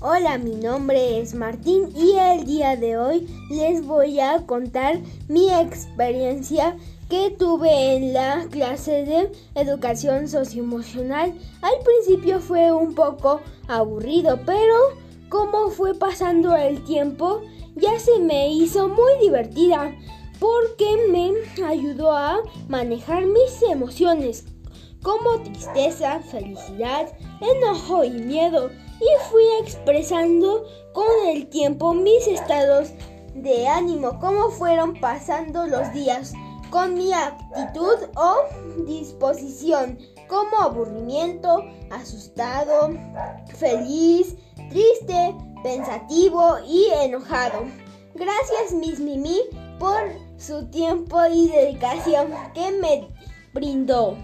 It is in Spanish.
Hola, mi nombre es Martín y el día de hoy les voy a contar mi experiencia que tuve en la clase de educación socioemocional. Al principio fue un poco aburrido, pero como fue pasando el tiempo, ya se me hizo muy divertida porque me ayudó a manejar mis emociones como tristeza, felicidad, enojo y miedo y fui expresando con el tiempo mis estados de ánimo, cómo fueron pasando los días, con mi actitud o disposición, como aburrimiento, asustado, feliz, triste, pensativo y enojado. Gracias Miss Mimi por su tiempo y dedicación que me brindó.